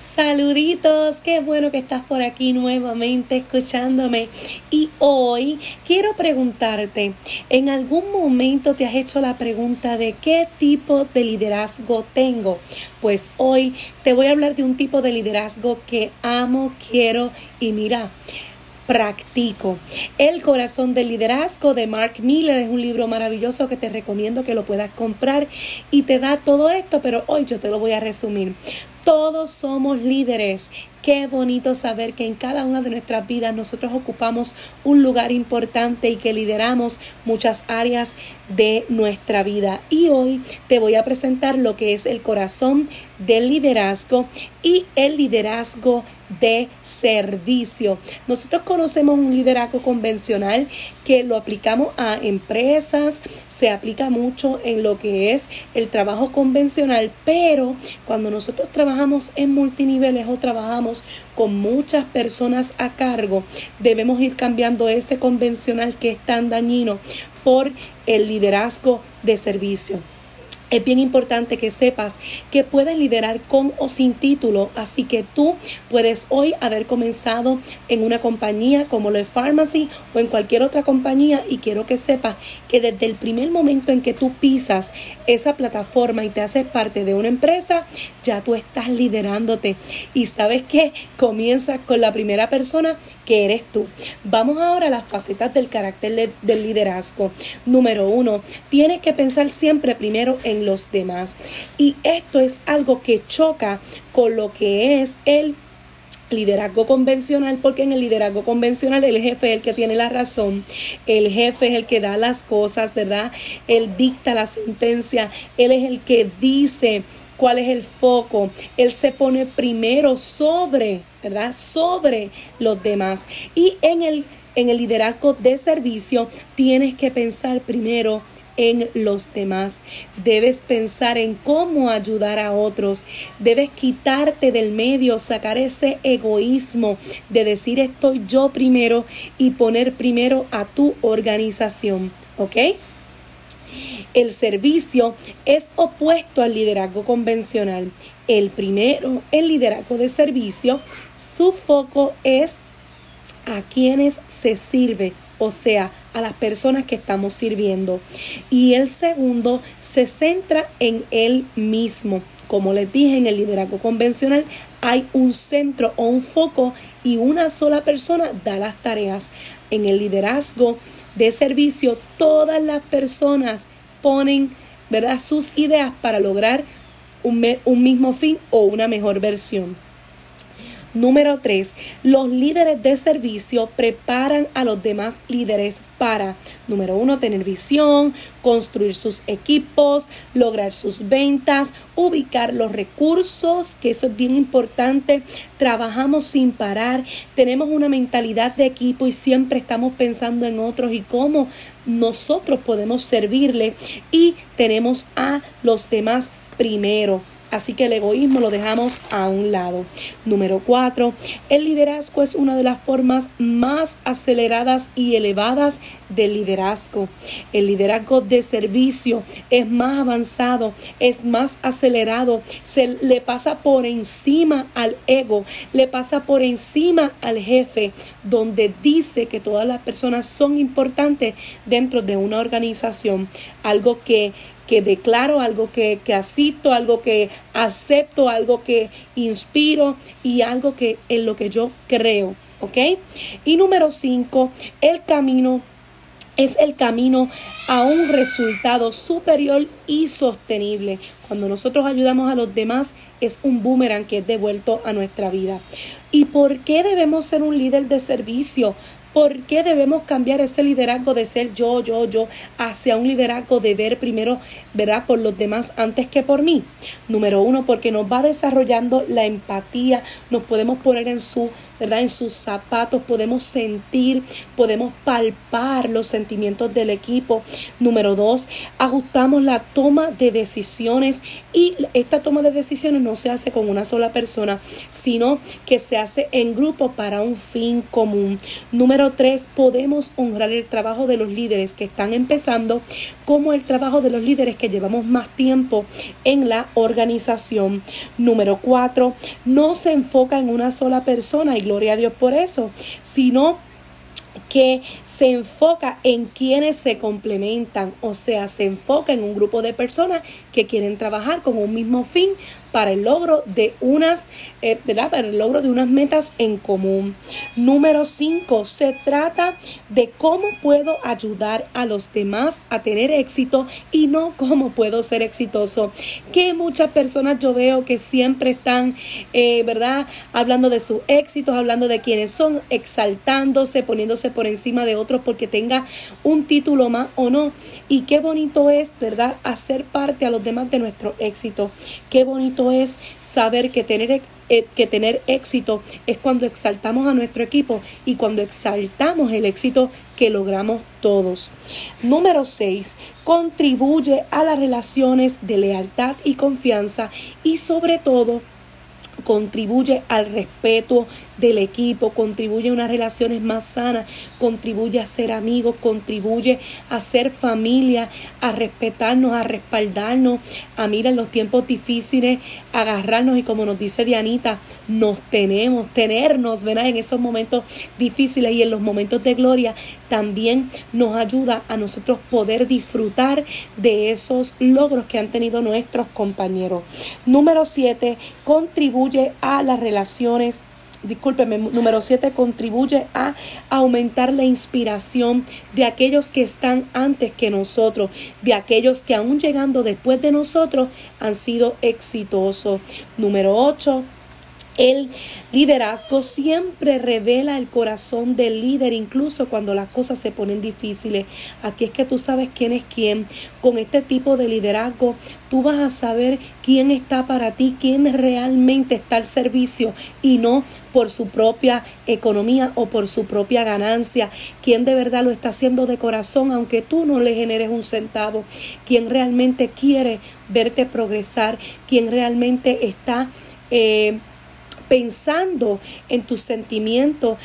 Saluditos, qué bueno que estás por aquí nuevamente escuchándome. Y hoy quiero preguntarte, ¿en algún momento te has hecho la pregunta de qué tipo de liderazgo tengo? Pues hoy te voy a hablar de un tipo de liderazgo que amo, quiero y mira practico. El corazón del liderazgo de Mark Miller es un libro maravilloso que te recomiendo que lo puedas comprar y te da todo esto, pero hoy yo te lo voy a resumir. Todos somos líderes. Qué bonito saber que en cada una de nuestras vidas nosotros ocupamos un lugar importante y que lideramos muchas áreas de nuestra vida. Y hoy te voy a presentar lo que es el corazón del liderazgo y el liderazgo de servicio. Nosotros conocemos un liderazgo convencional que lo aplicamos a empresas, se aplica mucho en lo que es el trabajo convencional, pero cuando nosotros trabajamos en multiniveles o trabajamos con muchas personas a cargo, debemos ir cambiando ese convencional que es tan dañino por el liderazgo de servicio. Es bien importante que sepas que puedes liderar con o sin título, así que tú puedes hoy haber comenzado en una compañía como lo es Pharmacy o en cualquier otra compañía y quiero que sepas que desde el primer momento en que tú pisas esa plataforma y te haces parte de una empresa, ya tú estás liderándote y sabes que comienzas con la primera persona que eres tú. Vamos ahora a las facetas del carácter del liderazgo. Número uno, tienes que pensar siempre primero en los demás. Y esto es algo que choca con lo que es el liderazgo convencional, porque en el liderazgo convencional el jefe es el que tiene la razón, el jefe es el que da las cosas, ¿verdad? Él dicta la sentencia, él es el que dice cuál es el foco, él se pone primero sobre, ¿verdad? Sobre los demás. Y en el, en el liderazgo de servicio tienes que pensar primero en los demás. Debes pensar en cómo ayudar a otros. Debes quitarte del medio, sacar ese egoísmo de decir estoy yo primero y poner primero a tu organización. ¿Ok? El servicio es opuesto al liderazgo convencional. El primero, el liderazgo de servicio, su foco es a quienes se sirve o sea, a las personas que estamos sirviendo. Y el segundo se centra en él mismo. Como les dije, en el liderazgo convencional hay un centro o un foco y una sola persona da las tareas. En el liderazgo de servicio, todas las personas ponen ¿verdad? sus ideas para lograr un, un mismo fin o una mejor versión. Número 3. Los líderes de servicio preparan a los demás líderes para, número 1, tener visión, construir sus equipos, lograr sus ventas, ubicar los recursos, que eso es bien importante. Trabajamos sin parar, tenemos una mentalidad de equipo y siempre estamos pensando en otros y cómo nosotros podemos servirle y tenemos a los demás primero. Así que el egoísmo lo dejamos a un lado. Número cuatro, el liderazgo es una de las formas más aceleradas y elevadas del liderazgo. El liderazgo de servicio es más avanzado, es más acelerado, se le pasa por encima al ego, le pasa por encima al jefe, donde dice que todas las personas son importantes dentro de una organización. Algo que que declaro, algo que, que asisto, algo que acepto, algo que inspiro y algo que en lo que yo creo. ¿Ok? Y número cinco, el camino es el camino a un resultado superior y sostenible. Cuando nosotros ayudamos a los demás, es un boomerang que es devuelto a nuestra vida. ¿Y por qué debemos ser un líder de servicio? ¿Por qué debemos cambiar ese liderazgo de ser yo, yo, yo, hacia un liderazgo de ver primero, ¿verdad?, por los demás antes que por mí. Número uno, porque nos va desarrollando la empatía, nos podemos poner en su ¿verdad? En sus zapatos, podemos sentir, podemos palpar los sentimientos del equipo. Número dos, ajustamos la toma de decisiones y esta toma de decisiones no se hace con una sola persona, sino que se hace en grupo para un fin común. Número tres, podemos honrar el trabajo de los líderes que están empezando como el trabajo de los líderes que llevamos más tiempo en la organización. Número cuatro, no se enfoca en una sola persona y gloria a Dios por eso, sino que se enfoca en quienes se complementan, o sea, se enfoca en un grupo de personas que quieren trabajar con un mismo fin para el logro de unas, eh, ¿verdad? Para el logro de unas metas en común. Número 5, se trata de cómo puedo ayudar a los demás a tener éxito y no cómo puedo ser exitoso. Que muchas personas yo veo que siempre están, eh, ¿verdad? Hablando de sus éxitos, hablando de quiénes son, exaltándose, poniéndose por encima de otros porque tenga un título más o no. Y qué bonito es, ¿verdad? Hacer parte a los demás de nuestro éxito. Qué bonito es saber que tener eh, que tener éxito es cuando exaltamos a nuestro equipo y cuando exaltamos el éxito que logramos todos. Número 6. Contribuye a las relaciones de lealtad y confianza y sobre todo contribuye al respeto del equipo, contribuye a unas relaciones más sanas, contribuye a ser amigos, contribuye a ser familia, a respetarnos, a respaldarnos, a mirar los tiempos difíciles, agarrarnos y como nos dice Dianita, nos tenemos, tenernos, ¿verdad? En esos momentos difíciles y en los momentos de gloria también nos ayuda a nosotros poder disfrutar de esos logros que han tenido nuestros compañeros. Número 7, contribuye a las relaciones discúlpeme, número 7, contribuye a aumentar la inspiración de aquellos que están antes que nosotros, de aquellos que aún llegando después de nosotros han sido exitosos. Número 8, el liderazgo siempre revela el corazón del líder, incluso cuando las cosas se ponen difíciles. Aquí es que tú sabes quién es quién. Con este tipo de liderazgo, tú vas a saber quién está para ti, quién realmente está al servicio y no por su propia economía o por su propia ganancia. Quién de verdad lo está haciendo de corazón, aunque tú no le generes un centavo. Quién realmente quiere verte progresar. Quién realmente está... Eh, pensando en tus sentimientos,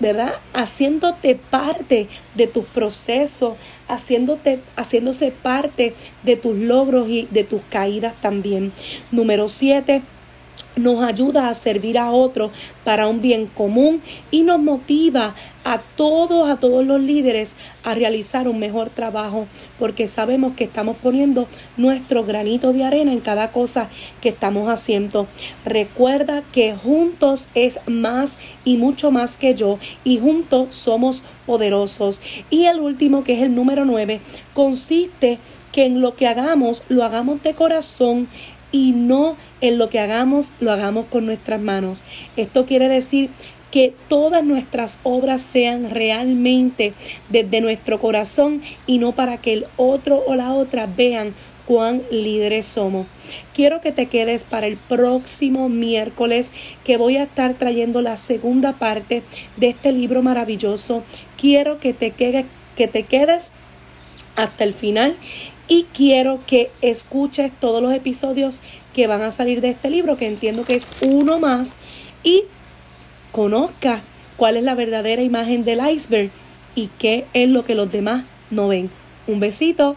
¿verdad? Haciéndote parte de tus procesos, haciéndote, haciéndose parte de tus logros y de tus caídas también. Número siete, nos ayuda a servir a otros para un bien común y nos motiva a todos, a todos los líderes a realizar un mejor trabajo porque sabemos que estamos poniendo nuestro granito de arena en cada cosa que estamos haciendo. Recuerda que juntos es más y mucho más que yo y juntos somos poderosos. Y el último, que es el número 9, consiste que en lo que hagamos lo hagamos de corazón y no en lo que hagamos, lo hagamos con nuestras manos. Esto quiere decir que todas nuestras obras sean realmente desde nuestro corazón y no para que el otro o la otra vean cuán líderes somos. Quiero que te quedes para el próximo miércoles que voy a estar trayendo la segunda parte de este libro maravilloso. Quiero que te, quede, que te quedes hasta el final y quiero que escuches todos los episodios que van a salir de este libro, que entiendo que es uno más, y conozca cuál es la verdadera imagen del iceberg y qué es lo que los demás no ven. Un besito.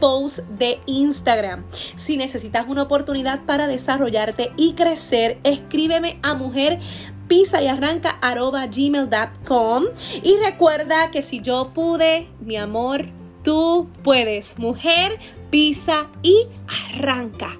post de Instagram. Si necesitas una oportunidad para desarrollarte y crecer, escríbeme a mujer pisa y arranca gmail.com y recuerda que si yo pude, mi amor, tú puedes. Mujer, pisa y arranca.